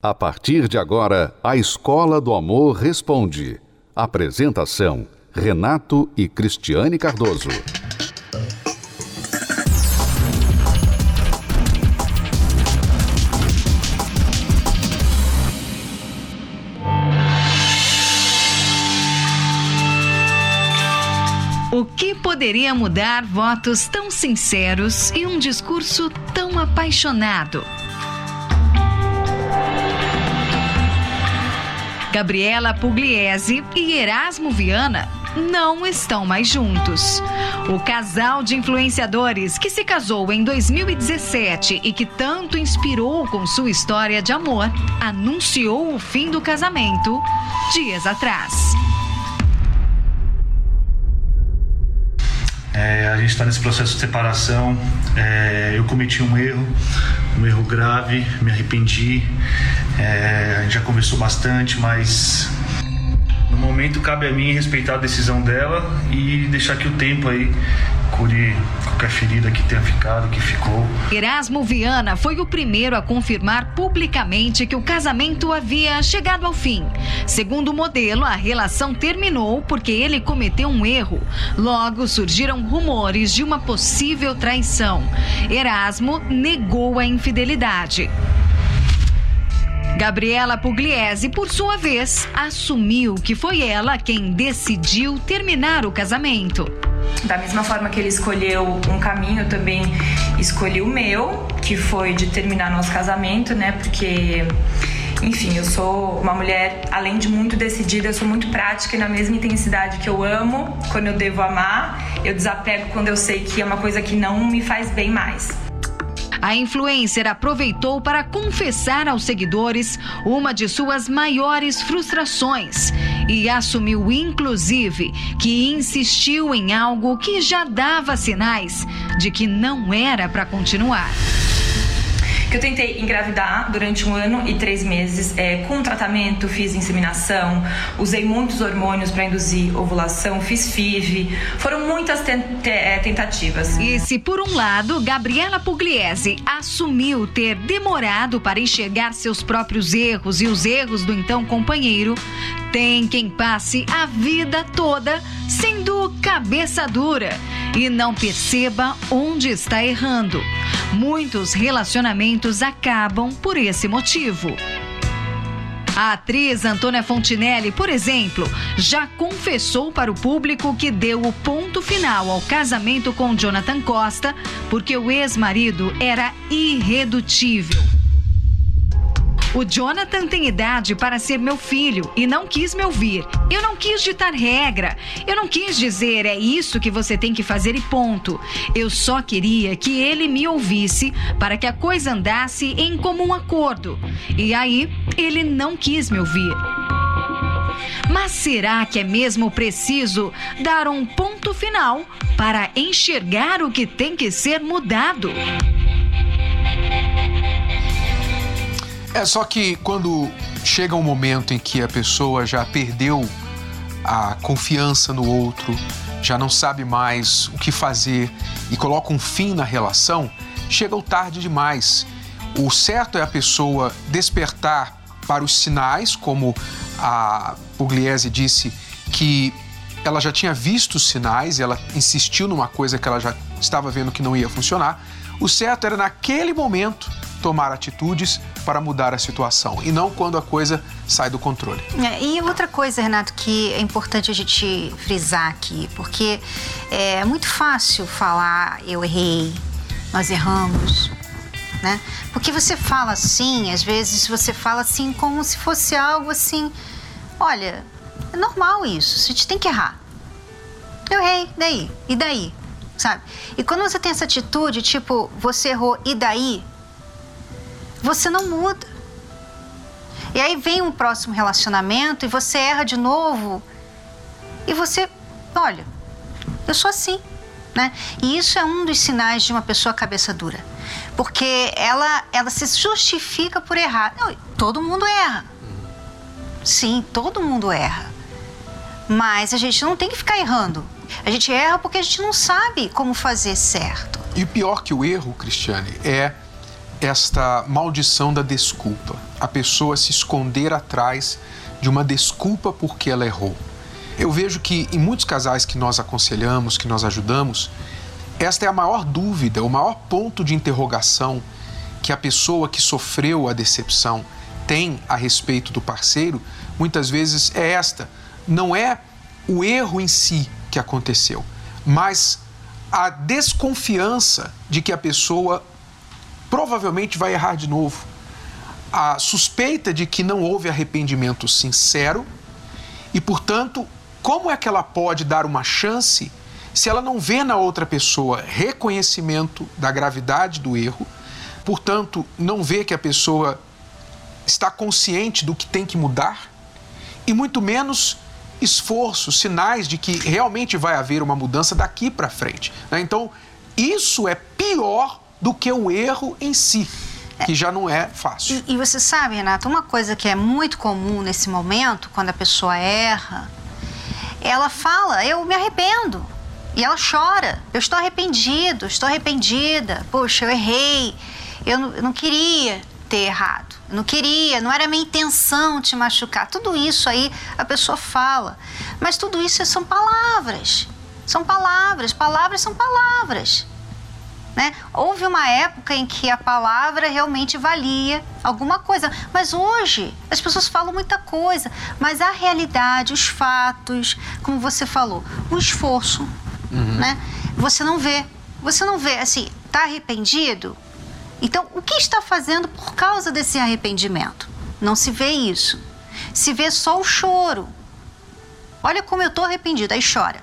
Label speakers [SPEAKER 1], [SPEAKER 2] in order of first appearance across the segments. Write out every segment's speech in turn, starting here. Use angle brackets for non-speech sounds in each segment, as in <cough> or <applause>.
[SPEAKER 1] A partir de agora, a Escola do Amor Responde. Apresentação: Renato e Cristiane Cardoso.
[SPEAKER 2] O que poderia mudar votos tão sinceros e um discurso tão apaixonado? Gabriela Pugliese e Erasmo Viana não estão mais juntos. O casal de influenciadores que se casou em 2017 e que tanto inspirou com sua história de amor, anunciou o fim do casamento dias atrás.
[SPEAKER 3] É, a gente está nesse processo de separação. É, eu cometi um erro, um erro grave, me arrependi. É, já conversou bastante, mas no momento cabe a mim respeitar a decisão dela e deixar que o tempo aí cure qualquer ferida que tenha ficado, que ficou.
[SPEAKER 2] Erasmo Viana foi o primeiro a confirmar publicamente que o casamento havia chegado ao fim. Segundo o modelo, a relação terminou porque ele cometeu um erro. Logo surgiram rumores de uma possível traição. Erasmo negou a infidelidade. Gabriela Pugliese, por sua vez, assumiu que foi ela quem decidiu terminar o casamento.
[SPEAKER 4] Da mesma forma que ele escolheu um caminho, eu também escolhi o meu, que foi de terminar nosso casamento, né? Porque enfim, eu sou uma mulher, além de muito decidida, eu sou muito prática e na mesma intensidade que eu amo, quando eu devo amar, eu desapego quando eu sei que é uma coisa que não me faz bem mais.
[SPEAKER 2] A influencer aproveitou para confessar aos seguidores uma de suas maiores frustrações e assumiu, inclusive, que insistiu em algo que já dava sinais de que não era para continuar
[SPEAKER 4] que eu tentei engravidar durante um ano e três meses é, com tratamento, fiz inseminação, usei muitos hormônios para induzir ovulação, fiz FIV, foram muitas é, tentativas.
[SPEAKER 2] E se por um lado Gabriela Pugliese assumiu ter demorado para enxergar seus próprios erros e os erros do então companheiro, tem quem passe a vida toda sendo cabeça dura e não perceba onde está errando. Muitos relacionamentos acabam por esse motivo. A atriz Antônia Fontinelli, por exemplo, já confessou para o público que deu o ponto final ao casamento com Jonathan Costa porque o ex-marido era irredutível. O Jonathan tem idade para ser meu filho e não quis me ouvir. Eu não quis ditar regra. Eu não quis dizer é isso que você tem que fazer e ponto. Eu só queria que ele me ouvisse para que a coisa andasse em comum acordo. E aí, ele não quis me ouvir. Mas será que é mesmo preciso dar um ponto final para enxergar o que tem que ser mudado?
[SPEAKER 5] É só que quando chega um momento em que a pessoa já perdeu a confiança no outro, já não sabe mais o que fazer e coloca um fim na relação, chega o tarde demais. O certo é a pessoa despertar para os sinais, como a Pugliese disse que ela já tinha visto os sinais ela insistiu numa coisa que ela já estava vendo que não ia funcionar. O certo era naquele momento tomar atitudes para mudar a situação e não quando a coisa sai do controle.
[SPEAKER 6] É, e outra coisa, Renato, que é importante a gente frisar aqui, porque é muito fácil falar eu errei, nós erramos, né? Porque você fala assim, às vezes você fala assim como se fosse algo assim, olha, é normal isso, a gente tem que errar. Eu errei, daí? E daí? Sabe? E quando você tem essa atitude, tipo, você errou, e daí? Você não muda. E aí vem um próximo relacionamento e você erra de novo. E você, olha, eu sou assim, né? E isso é um dos sinais de uma pessoa cabeça dura. Porque ela, ela se justifica por errar. Não, todo mundo erra. Sim, todo mundo erra. Mas a gente não tem que ficar errando. A gente erra porque a gente não sabe como fazer certo.
[SPEAKER 5] E o pior que o erro, Cristiane, é esta maldição da desculpa. A pessoa se esconder atrás de uma desculpa porque ela errou. Eu vejo que em muitos casais que nós aconselhamos, que nós ajudamos, esta é a maior dúvida, o maior ponto de interrogação que a pessoa que sofreu a decepção tem a respeito do parceiro, muitas vezes é esta. Não é o erro em si que aconteceu, mas a desconfiança de que a pessoa provavelmente vai errar de novo. A suspeita de que não houve arrependimento sincero e, portanto, como é que ela pode dar uma chance se ela não vê na outra pessoa reconhecimento da gravidade do erro, portanto, não vê que a pessoa está consciente do que tem que mudar e muito menos esforço, sinais de que realmente vai haver uma mudança daqui para frente. Né? Então, isso é pior do que o erro em si, que já não é fácil.
[SPEAKER 6] E, e, você sabe, Renato, uma coisa que é muito comum nesse momento, quando a pessoa erra, ela fala: Eu me arrependo. E ela chora: Eu estou arrependido, estou arrependida. Poxa, eu errei. Eu não, eu não queria ter errado. Eu não queria, não era minha intenção te machucar. Tudo isso aí a pessoa fala. Mas tudo isso são palavras. São palavras. Palavras são palavras. Né? Houve uma época em que a palavra realmente valia alguma coisa, mas hoje as pessoas falam muita coisa, mas a realidade, os fatos, como você falou, o esforço, uhum. né? Você não vê, você não vê, assim, tá arrependido? Então, o que está fazendo por causa desse arrependimento? Não se vê isso. Se vê só o choro. Olha como eu tô arrependido, aí chora.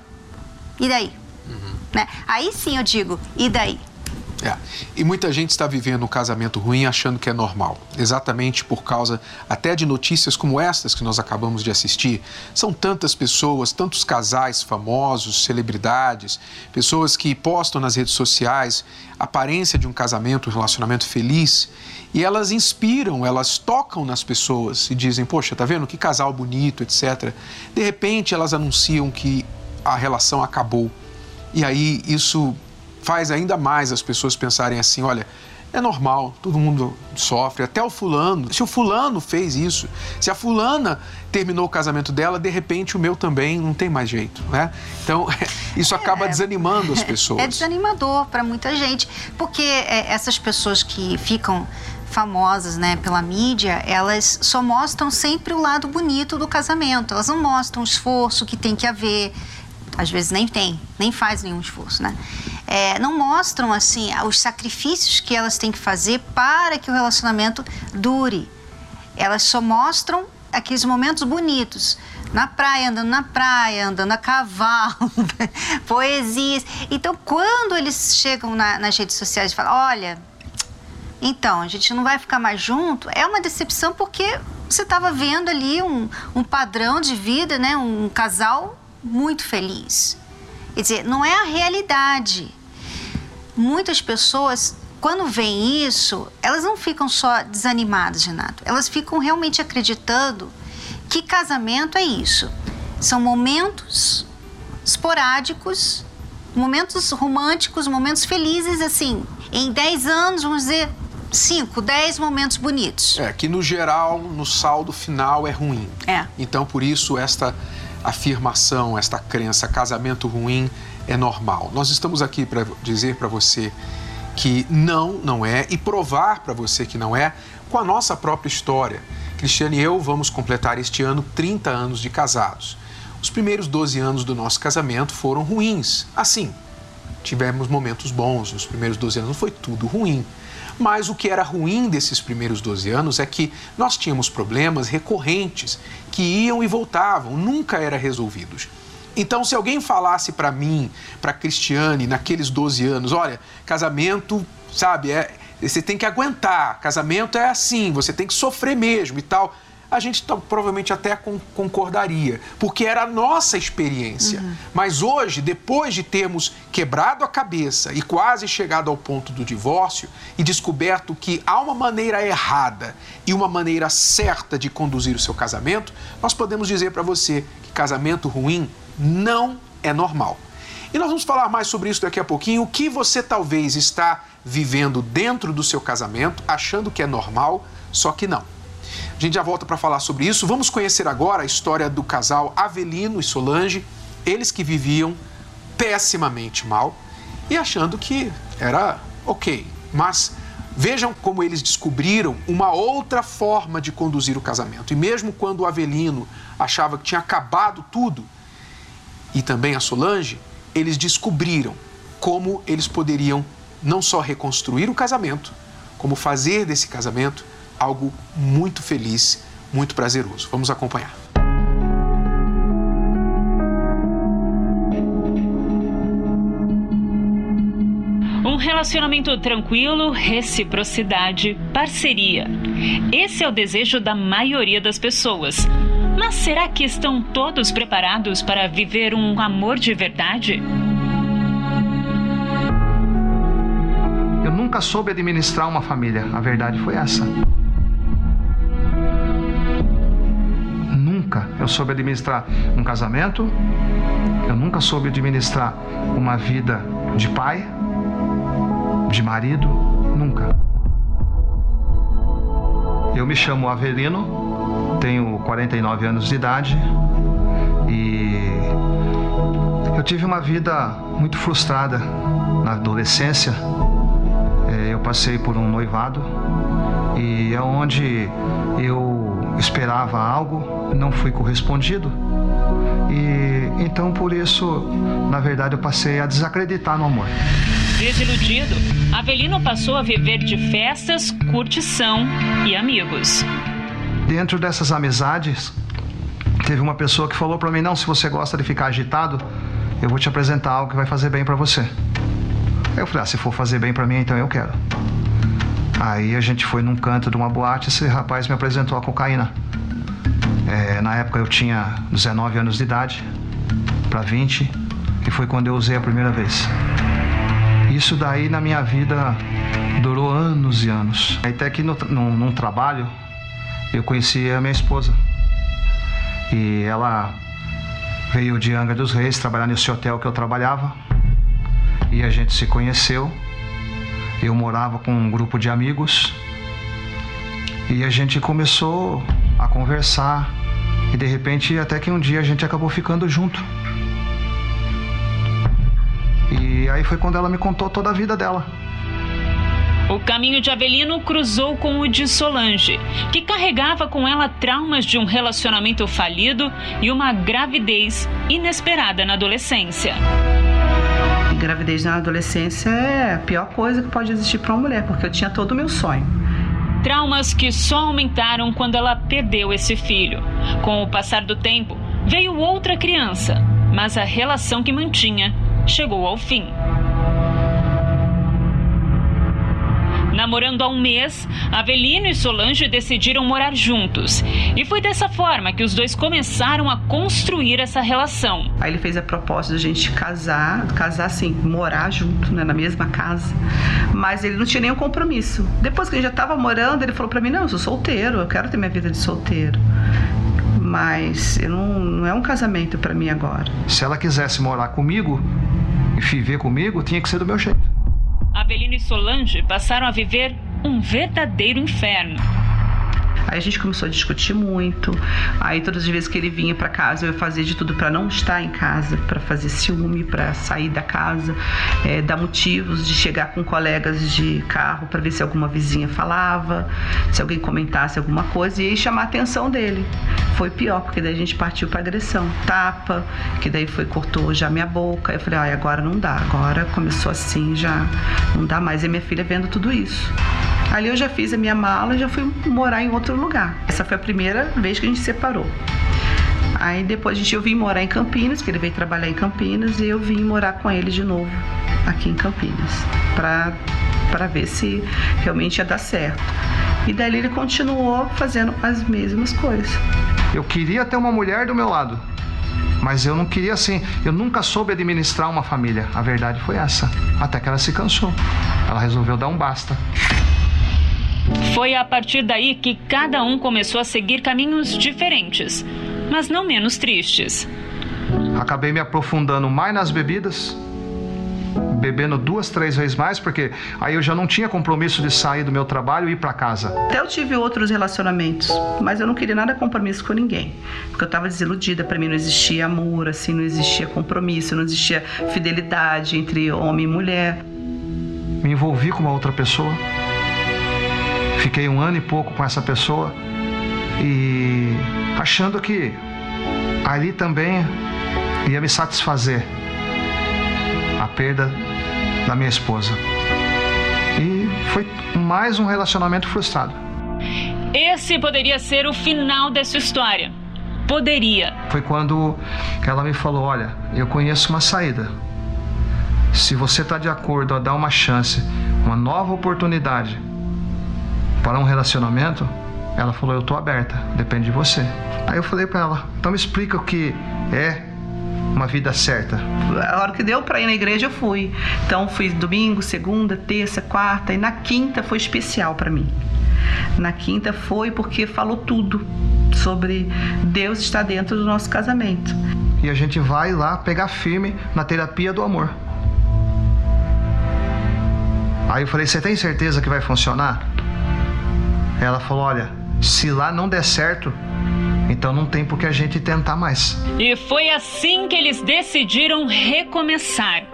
[SPEAKER 6] E daí? Uhum. Né? Aí sim eu digo, e daí?
[SPEAKER 5] É. E muita gente está vivendo um casamento ruim achando que é normal, exatamente por causa até de notícias como estas que nós acabamos de assistir. São tantas pessoas, tantos casais famosos, celebridades, pessoas que postam nas redes sociais a aparência de um casamento, um relacionamento feliz, e elas inspiram, elas tocam nas pessoas e dizem: Poxa, tá vendo que casal bonito, etc. De repente elas anunciam que a relação acabou. E aí isso faz ainda mais as pessoas pensarem assim: olha, é normal, todo mundo sofre, até o fulano. Se o fulano fez isso, se a fulana terminou o casamento dela, de repente o meu também não tem mais jeito, né? Então, <laughs> isso é, acaba desanimando as <laughs> pessoas.
[SPEAKER 6] É desanimador para muita gente, porque é, essas pessoas que ficam famosas, né, pela mídia, elas só mostram sempre o lado bonito do casamento. Elas não mostram o esforço que tem que haver, às vezes nem tem, nem faz nenhum esforço, né? É, não mostram assim os sacrifícios que elas têm que fazer para que o relacionamento dure. Elas só mostram aqueles momentos bonitos. Na praia, andando na praia, andando a cavalo, <laughs> poesias. Então, quando eles chegam na, nas redes sociais e falam: olha, então, a gente não vai ficar mais junto, é uma decepção porque você estava vendo ali um, um padrão de vida, né? um casal muito feliz. Quer dizer, não é a realidade. Muitas pessoas, quando veem isso, elas não ficam só desanimadas, Renato. Elas ficam realmente acreditando que casamento é isso. São momentos esporádicos, momentos românticos, momentos felizes, assim. Em 10 anos, vamos dizer, 5, 10 momentos bonitos.
[SPEAKER 5] É, que no geral, no saldo final é ruim.
[SPEAKER 6] É.
[SPEAKER 5] Então, por isso, esta afirmação, esta crença, casamento ruim é normal. Nós estamos aqui para dizer para você que não, não é e provar para você que não é com a nossa própria história. Cristiane e eu vamos completar este ano 30 anos de casados. Os primeiros 12 anos do nosso casamento foram ruins. Assim, tivemos momentos bons nos primeiros 12 anos, não foi tudo ruim. Mas o que era ruim desses primeiros 12 anos é que nós tínhamos problemas recorrentes que iam e voltavam, nunca eram resolvidos. Então, se alguém falasse para mim, para Cristiane, naqueles 12 anos, olha, casamento, sabe, é, você tem que aguentar, casamento é assim, você tem que sofrer mesmo e tal a gente tá, provavelmente até concordaria, porque era a nossa experiência. Uhum. Mas hoje, depois de termos quebrado a cabeça e quase chegado ao ponto do divórcio e descoberto que há uma maneira errada e uma maneira certa de conduzir o seu casamento, nós podemos dizer para você que casamento ruim não é normal. E nós vamos falar mais sobre isso daqui a pouquinho. O que você talvez está vivendo dentro do seu casamento, achando que é normal, só que não. A gente já volta para falar sobre isso. Vamos conhecer agora a história do casal Avelino e Solange, eles que viviam pessimamente mal e achando que era ok. Mas vejam como eles descobriram uma outra forma de conduzir o casamento. E mesmo quando o Avelino achava que tinha acabado tudo, e também a Solange, eles descobriram como eles poderiam não só reconstruir o casamento, como fazer desse casamento algo muito feliz, muito prazeroso. Vamos acompanhar.
[SPEAKER 7] Um relacionamento tranquilo, reciprocidade, parceria. Esse é o desejo da maioria das pessoas. Mas será que estão todos preparados para viver um amor de verdade?
[SPEAKER 8] Eu nunca soube administrar uma família, a verdade foi essa. Eu soube administrar um casamento, eu nunca soube administrar uma vida de pai, de marido, nunca. Eu me chamo Avelino, tenho 49 anos de idade e eu tive uma vida muito frustrada na adolescência. É, eu passei por um noivado e é onde eu esperava algo, não fui correspondido. E então por isso, na verdade, eu passei a desacreditar no amor.
[SPEAKER 7] Desiludido, Avelino passou a viver de festas, curtição e amigos.
[SPEAKER 8] Dentro dessas amizades, teve uma pessoa que falou para mim: "Não, se você gosta de ficar agitado, eu vou te apresentar algo que vai fazer bem para você". Eu falei: ah, "Se for fazer bem para mim, então eu quero". Aí a gente foi num canto de uma boate, esse rapaz me apresentou a cocaína. É, na época eu tinha 19 anos de idade para 20 e foi quando eu usei a primeira vez. Isso daí na minha vida durou anos e anos. Até que no, num, num trabalho eu conheci a minha esposa. E ela veio de Angra dos Reis trabalhar nesse hotel que eu trabalhava. E a gente se conheceu. Eu morava com um grupo de amigos. E a gente começou a conversar. E de repente, até que um dia a gente acabou ficando junto. E aí foi quando ela me contou toda a vida dela.
[SPEAKER 7] O caminho de Avelino cruzou com o de Solange, que carregava com ela traumas de um relacionamento falido e uma gravidez inesperada na adolescência.
[SPEAKER 9] Gravidez na adolescência é a pior coisa que pode existir para uma mulher, porque eu tinha todo o meu sonho.
[SPEAKER 7] Traumas que só aumentaram quando ela perdeu esse filho. Com o passar do tempo, veio outra criança, mas a relação que mantinha chegou ao fim. Namorando há um mês, Avelino e Solange decidiram morar juntos. E foi dessa forma que os dois começaram a construir essa relação.
[SPEAKER 9] Aí ele fez a proposta de a gente casar, casar assim, morar junto, né, na mesma casa. Mas ele não tinha nenhum compromisso. Depois que a gente já estava morando, ele falou para mim: Não, eu sou solteiro, eu quero ter minha vida de solteiro mas não, não, é um casamento para mim agora.
[SPEAKER 8] Se ela quisesse morar comigo e viver comigo, tinha que ser do meu jeito.
[SPEAKER 7] Avelino e Solange passaram a viver um verdadeiro inferno.
[SPEAKER 9] Aí a gente começou a discutir muito. Aí todas as vezes que ele vinha para casa, eu fazia de tudo para não estar em casa, para fazer ciúme, para sair da casa, é, dar motivos de chegar com colegas de carro para ver se alguma vizinha falava, se alguém comentasse alguma coisa e aí chamar a atenção dele. Foi pior, porque daí a gente partiu para agressão, tapa, que daí foi cortou já minha boca. Eu falei, ai, agora não dá, agora começou assim, já não dá mais. E minha filha vendo tudo isso. Ali eu já fiz a minha mala e já fui morar em outro lugar. Essa foi a primeira vez que a gente separou. Aí depois a gente, eu vim morar em Campinas, que ele veio trabalhar em Campinas, e eu vim morar com ele de novo aqui em Campinas, para ver se realmente ia dar certo. E dali ele continuou fazendo as mesmas coisas.
[SPEAKER 8] Eu queria ter uma mulher do meu lado, mas eu não queria assim, eu nunca soube administrar uma família. A verdade foi essa. Até que ela se cansou. Ela resolveu dar um basta.
[SPEAKER 7] Foi a partir daí que cada um começou a seguir caminhos diferentes, mas não menos tristes.
[SPEAKER 8] Acabei me aprofundando mais nas bebidas, bebendo duas, três vezes mais, porque aí eu já não tinha compromisso de sair do meu trabalho e ir para casa.
[SPEAKER 9] Até eu tive outros relacionamentos, mas eu não queria nada compromisso com ninguém, porque eu estava desiludida. Para mim não existia amor, assim, não existia compromisso, não existia fidelidade entre homem e mulher.
[SPEAKER 8] Me envolvi com uma outra pessoa, fiquei um ano e pouco com essa pessoa e achando que ali também ia me satisfazer a perda da minha esposa. E foi mais um relacionamento frustrado.
[SPEAKER 7] Esse poderia ser o final dessa história. Poderia.
[SPEAKER 8] Foi quando ela me falou: Olha, eu conheço uma saída. Se você está de acordo a dar uma chance, uma nova oportunidade para um relacionamento, ela falou: Eu estou aberta, depende de você. Aí eu falei para ela: Então me explica o que é uma vida certa?
[SPEAKER 9] A hora que deu para ir na igreja, eu fui. Então, fui domingo, segunda, terça, quarta, e na quinta foi especial para mim. Na quinta foi porque falou tudo sobre Deus estar dentro do nosso casamento.
[SPEAKER 8] E a gente vai lá pegar firme na terapia do amor. Aí eu falei: Você tem certeza que vai funcionar? Ela falou: Olha, se lá não der certo, então não tem por que a gente tentar mais.
[SPEAKER 7] E foi assim que eles decidiram recomeçar.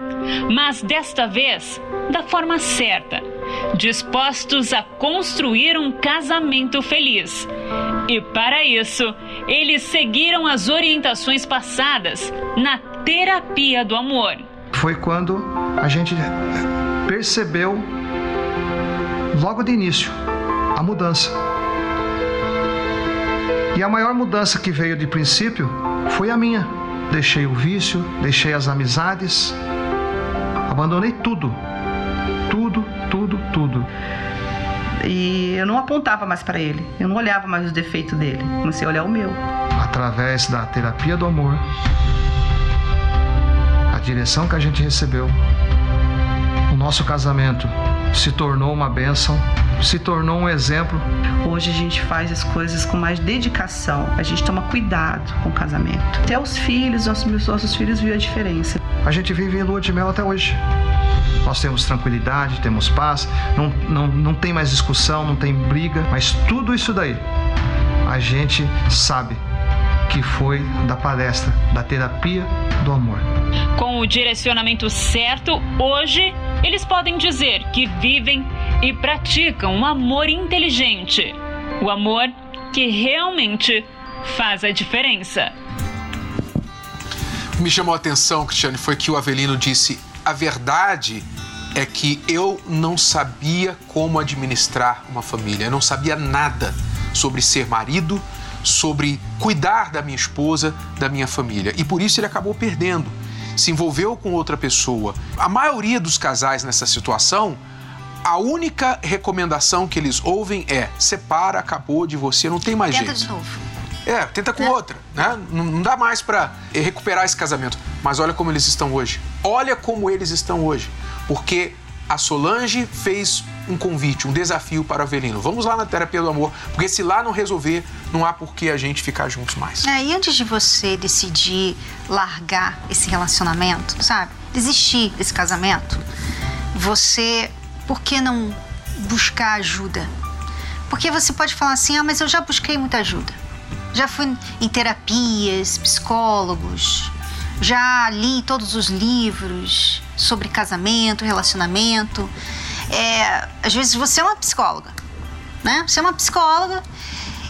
[SPEAKER 7] Mas desta vez, da forma certa, dispostos a construir um casamento feliz. E para isso, eles seguiram as orientações passadas na terapia do amor.
[SPEAKER 8] Foi quando a gente percebeu, logo de início, a mudança. E a maior mudança que veio de princípio foi a minha. Deixei o vício, deixei as amizades, abandonei tudo. Tudo, tudo, tudo.
[SPEAKER 9] E eu não apontava mais para ele, eu não olhava mais o defeito dele, comecei a olhar o meu.
[SPEAKER 8] Através da terapia do amor, a direção que a gente recebeu, o nosso casamento se tornou uma bênção se tornou um exemplo.
[SPEAKER 9] Hoje a gente faz as coisas com mais dedicação, a gente toma cuidado com o casamento. Até os filhos, nossos, nossos filhos viram a diferença.
[SPEAKER 8] A gente vive em lua de mel até hoje. Nós temos tranquilidade, temos paz, não, não, não tem mais discussão, não tem briga, mas tudo isso daí a gente sabe que foi da palestra, da terapia do amor.
[SPEAKER 7] Com o direcionamento certo, hoje eles podem dizer que vivem e praticam um amor inteligente. O amor que realmente faz a diferença.
[SPEAKER 5] O que me chamou a atenção, Cristiane, foi que o Avelino disse: a verdade é que eu não sabia como administrar uma família, eu não sabia nada sobre ser marido, sobre cuidar da minha esposa, da minha família. E por isso ele acabou perdendo. Se envolveu com outra pessoa. A maioria dos casais nessa situação, a única recomendação que eles ouvem é: separa, acabou de você, não tem mais
[SPEAKER 6] Tenta
[SPEAKER 5] jeito.
[SPEAKER 6] de novo.
[SPEAKER 5] É, tenta com
[SPEAKER 6] Né?
[SPEAKER 5] outra, né? Não, não dá mais para recuperar esse casamento. Mas olha como eles estão hoje. Olha como eles estão hoje. Porque a Solange fez um convite, um desafio para o Avelino. Vamos lá na terapia do amor, porque se lá não resolver, não há por que a gente ficar juntos mais.
[SPEAKER 6] É, e antes de você decidir largar esse relacionamento, sabe? Desistir desse casamento, você, por que não buscar ajuda? Porque você pode falar assim: ah, mas eu já busquei muita ajuda. Já fui em terapias, psicólogos, já li todos os livros sobre casamento, relacionamento. É, às vezes você é uma psicóloga, né? Você é uma psicóloga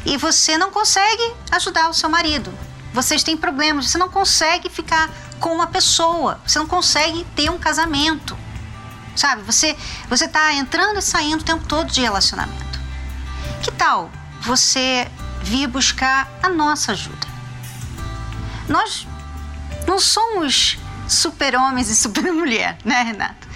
[SPEAKER 6] e você não consegue ajudar o seu marido. Vocês têm problemas, você não consegue ficar com uma pessoa, você não consegue ter um casamento. Sabe? Você você tá entrando e saindo o tempo todo de relacionamento. Que tal você vir buscar a nossa ajuda? Nós não somos super-homens e super-mulher, <laughs> né, Renato?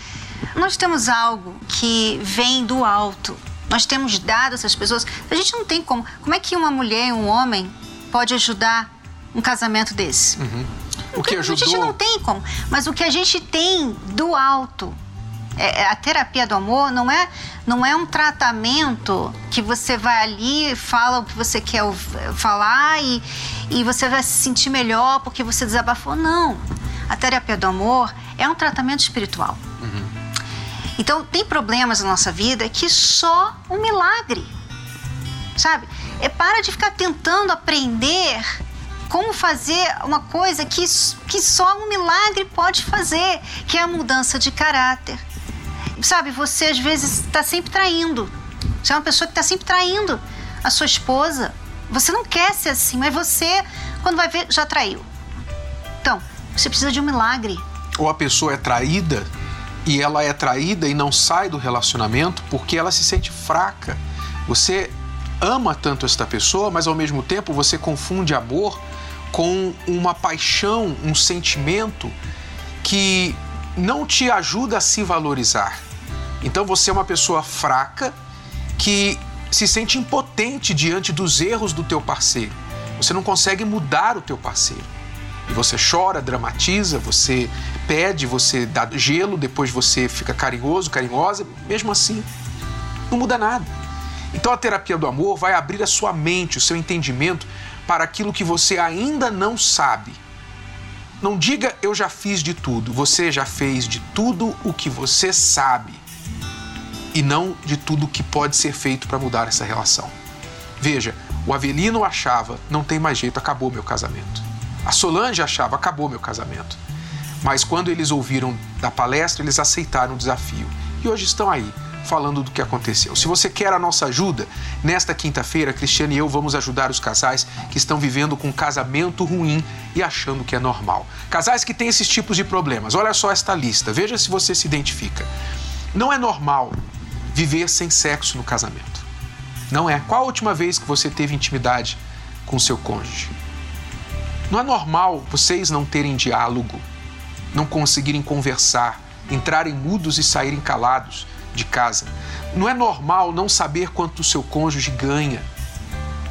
[SPEAKER 6] Nós temos algo que vem do alto. Nós temos dado essas pessoas. A gente não tem como. Como é que uma mulher e um homem pode ajudar um casamento desse?
[SPEAKER 5] O que
[SPEAKER 6] A gente
[SPEAKER 5] ajudou.
[SPEAKER 6] não tem como. Mas o que a gente tem do alto É, é, a terapia do amor não é, não é um tratamento que você vai ali, fala o que você quer falar e, e você vai se sentir melhor porque você desabafou. Não. A terapia do amor é um tratamento espiritual. Uhum. Então, tem problemas na nossa vida que só um milagre, sabe? É para de ficar tentando aprender como fazer uma coisa que, que só um milagre pode fazer, que é a mudança de caráter. Sabe, você às vezes está sempre traindo. Você é uma pessoa que está sempre traindo a sua esposa. Você não quer ser assim, mas você, quando vai ver, já traiu. Então, você precisa de um milagre.
[SPEAKER 5] Ou a pessoa é traída e ela é traída e não sai do relacionamento porque ela se sente fraca. Você ama tanto esta pessoa, mas ao mesmo tempo você confunde amor com uma paixão, um sentimento que não te ajuda a se valorizar. Então você é uma pessoa fraca que se sente impotente diante dos erros do teu parceiro. Você não consegue mudar o teu parceiro. E você chora, dramatiza, você pede, você dá gelo, depois você fica carinhoso, carinhosa, mesmo assim, não muda nada. Então a terapia do amor vai abrir a sua mente, o seu entendimento para aquilo que você ainda não sabe. Não diga eu já fiz de tudo, você já fez de tudo o que você sabe e não de tudo que pode ser feito para mudar essa relação. Veja, o Avelino achava, não tem mais jeito, acabou meu casamento. A Solange achava, acabou meu casamento. Mas quando eles ouviram da palestra, eles aceitaram o desafio. E hoje estão aí, falando do que aconteceu. Se você quer a nossa ajuda, nesta quinta-feira, Cristiane e eu vamos ajudar os casais que estão vivendo com um casamento ruim e achando que é normal. Casais que têm esses tipos de problemas. Olha só esta lista, veja se você se identifica. Não é normal viver sem sexo no casamento. Não é. Qual a última vez que você teve intimidade com seu cônjuge? Não é normal vocês não terem diálogo, não conseguirem conversar, entrarem mudos e saírem calados de casa. Não é normal não saber quanto o seu cônjuge ganha,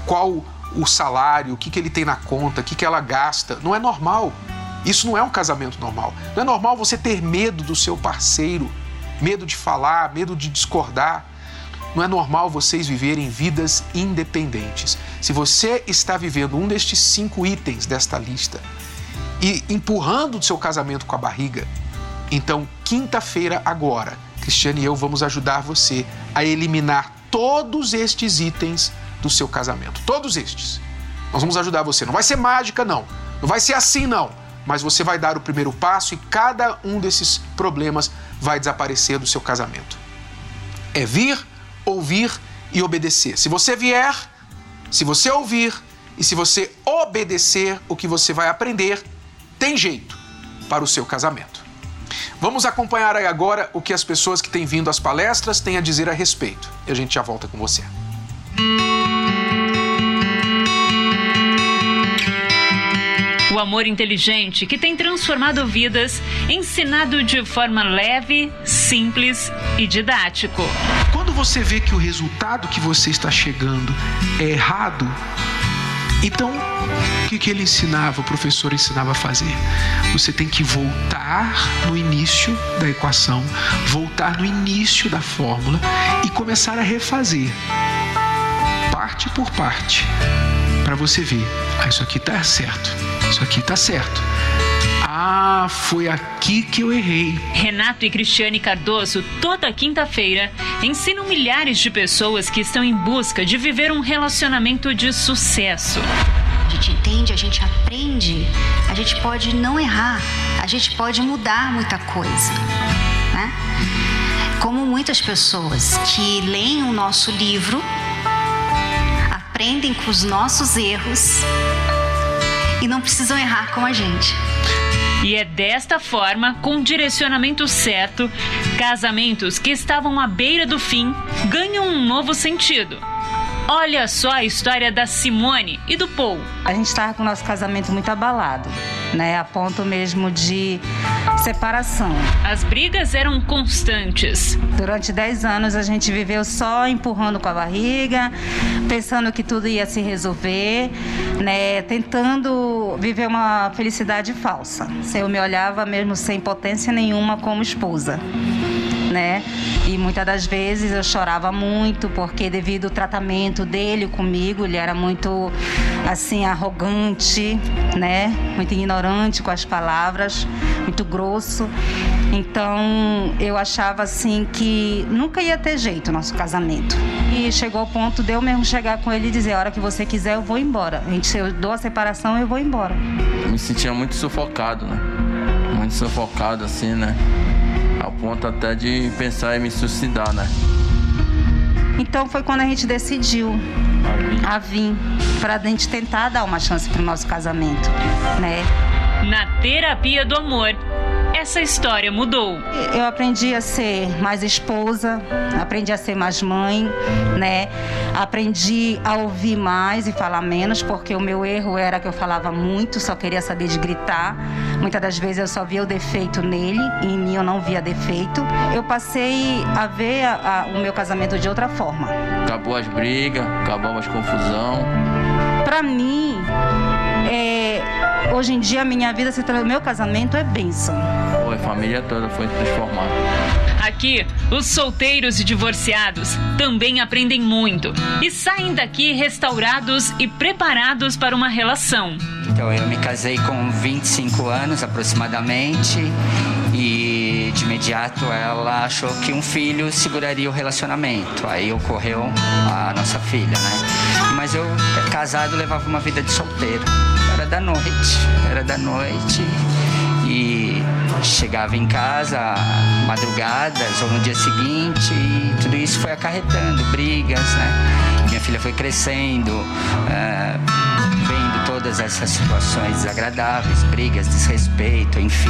[SPEAKER 5] qual o salário, o que, que ele tem na conta, o que, que ela gasta. Não é normal. Isso não é um casamento normal. Não é normal você ter medo do seu parceiro, medo de falar, medo de discordar. Não é normal vocês viverem vidas independentes. Se você está vivendo um destes cinco itens desta lista e empurrando o seu casamento com a barriga, então, quinta-feira agora, Cristiane e eu vamos ajudar você a eliminar todos estes itens do seu casamento. Todos estes. Nós vamos ajudar você. Não vai ser mágica, não. Não vai ser assim, não. Mas você vai dar o primeiro passo e cada um desses problemas vai desaparecer do seu casamento. É vir, ouvir e obedecer. Se você vier, se você ouvir e se você obedecer o que você vai aprender, tem jeito para o seu casamento. Vamos acompanhar aí agora o que as pessoas que têm vindo às palestras têm a dizer a respeito. E a gente já volta com você.
[SPEAKER 7] O amor inteligente que tem transformado vidas, ensinado de forma leve, simples e didático.
[SPEAKER 5] Quando você vê que o resultado que você está chegando é errado, então, o que, que ele ensinava, o professor ensinava a fazer? Você tem que voltar no início da equação, voltar no início da fórmula e começar a refazer, parte por parte, para você ver. Ah, isso aqui está certo, isso aqui está certo. Ah, foi aqui que eu errei.
[SPEAKER 7] Renato e Cristiane Cardoso, toda quinta-feira, ensinam milhares de pessoas que estão em busca de viver um relacionamento de sucesso.
[SPEAKER 6] A gente entende, a gente aprende, a gente pode não errar, a gente pode mudar muita coisa, né? Como muitas pessoas que leem o nosso livro, aprendem com os nossos erros e não precisam errar com a gente.
[SPEAKER 7] E é desta forma, com o direcionamento certo, casamentos que estavam à beira do fim ganham um novo sentido. Olha só a história da Simone e do Paul.
[SPEAKER 10] A gente estava com o nosso casamento muito abalado, né? A ponto mesmo de separação.
[SPEAKER 7] As brigas eram constantes.
[SPEAKER 10] Durante 10 anos a gente viveu só empurrando com a barriga, pensando que tudo ia se resolver, né? Tentando viver uma felicidade falsa. Eu me olhava mesmo sem potência nenhuma como esposa né? E muitas das vezes eu chorava muito porque devido ao tratamento dele comigo, ele era muito assim arrogante, né? Muito ignorante com as palavras, muito grosso. Então eu achava assim que nunca ia ter jeito o nosso casamento. E chegou ao ponto de eu mesmo chegar com ele e dizer: a hora que você quiser, eu vou embora. A gente, eu dou a separação, eu vou embora.
[SPEAKER 11] Eu me sentia muito sufocado, né? Muito sufocado, assim, né? Ponto até de pensar em me suicidar, né?
[SPEAKER 10] Então foi quando a gente decidiu a vir para a gente tentar dar uma chance para o nosso casamento, né?
[SPEAKER 7] Na terapia do amor, essa história mudou.
[SPEAKER 10] Eu aprendi a ser mais esposa, aprendi a ser mais mãe, né? Aprendi a ouvir mais e falar menos, porque o meu erro era que eu falava muito, só queria saber de gritar. Muitas das vezes eu só via o defeito nele e em mim eu não via defeito. Eu passei a ver a, a, o meu casamento de outra forma.
[SPEAKER 11] Acabou as brigas, acabou as confusão.
[SPEAKER 10] Para mim, é, hoje em dia a minha vida, o meu casamento é bênção.
[SPEAKER 11] A família toda foi transformada.
[SPEAKER 7] Aqui, os solteiros e divorciados também aprendem muito e saem daqui restaurados e preparados para uma relação.
[SPEAKER 12] Então, eu me casei com 25 anos aproximadamente e de imediato ela achou que um filho seguraria o relacionamento. Aí ocorreu a nossa filha, né? Mas eu, casado, levava uma vida de solteiro. Era da noite, era da noite e chegava em casa madrugadas ou no dia seguinte e tudo isso foi acarretando brigas, né? Minha filha foi crescendo, uh, vendo todas essas situações desagradáveis, brigas, desrespeito, enfim.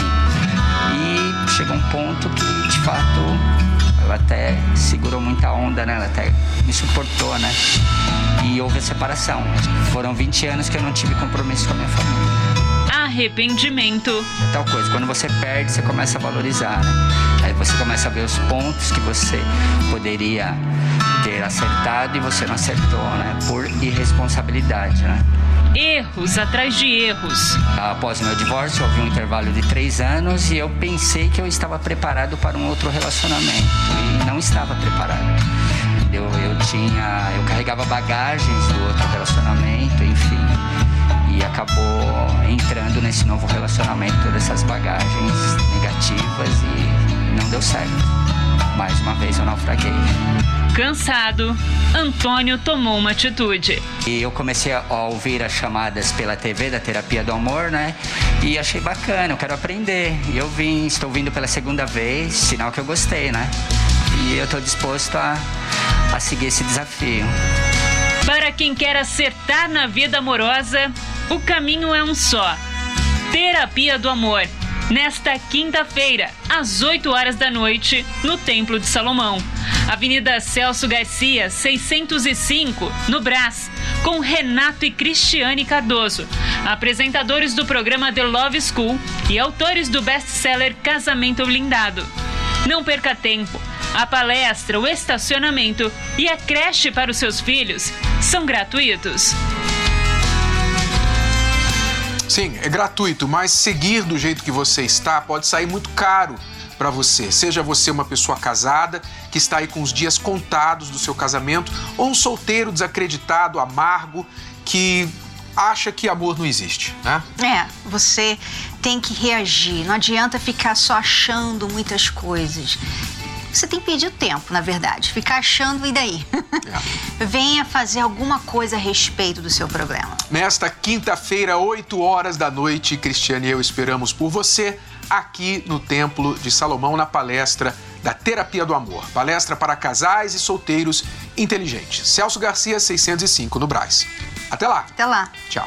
[SPEAKER 12] E chegou um ponto que, de fato, ela até segurou muita onda, né? Ela até me suportou, né? E houve a separação. Foram 20 anos que eu não tive compromisso com a minha família
[SPEAKER 7] arrependimento.
[SPEAKER 12] É tal coisa, quando você perde, você começa a valorizar, né? Aí você começa a ver os pontos que você poderia ter acertado e você não acertou, né? Por irresponsabilidade, né?
[SPEAKER 7] Erros atrás de erros.
[SPEAKER 12] Após o meu divórcio, houve um intervalo de três anos e eu pensei que eu estava preparado para um outro relacionamento e não estava preparado. Eu, eu tinha, eu carregava bagagens do outro relacionamento, acabou entrando nesse novo relacionamento todas essas bagagens negativas e não deu certo. Mais uma vez eu naufraguei.
[SPEAKER 7] Cansado, Antônio tomou uma atitude.
[SPEAKER 12] E eu comecei a ouvir as chamadas pela TV da terapia do amor, né? E achei bacana, eu quero aprender. E eu vim, estou vindo pela segunda vez, sinal que eu gostei, né? E eu estou disposto a, a seguir esse desafio.
[SPEAKER 7] Para quem quer acertar na vida amorosa, o caminho é um só. Terapia do Amor. Nesta quinta-feira, às 8 horas da noite, no Templo de Salomão. Avenida Celso Garcia, 605, no Brás, com Renato e Cristiane Cardoso, apresentadores do programa The Love School e autores do best-seller Casamento Blindado. Não perca tempo. A palestra, o estacionamento e a creche para os seus filhos são gratuitos.
[SPEAKER 5] Sim, é gratuito, mas seguir do jeito que você está pode sair muito caro para você. Seja você uma pessoa casada que está aí com os dias contados do seu casamento, ou um solteiro desacreditado, amargo, que acha que amor não existe, né?
[SPEAKER 6] É, você tem que reagir. Não adianta ficar só achando muitas coisas. Você tem que pedir tempo, na verdade. Ficar achando e daí? É. <laughs> Venha fazer alguma coisa a respeito do seu problema.
[SPEAKER 5] Nesta quinta-feira, 8 horas da noite, Cristiane e eu esperamos por você aqui no Templo de Salomão na palestra da Terapia do Amor. Palestra para casais e solteiros inteligentes. Celso Garcia, 605 no Braz. Até lá.
[SPEAKER 6] Até lá.
[SPEAKER 5] Tchau.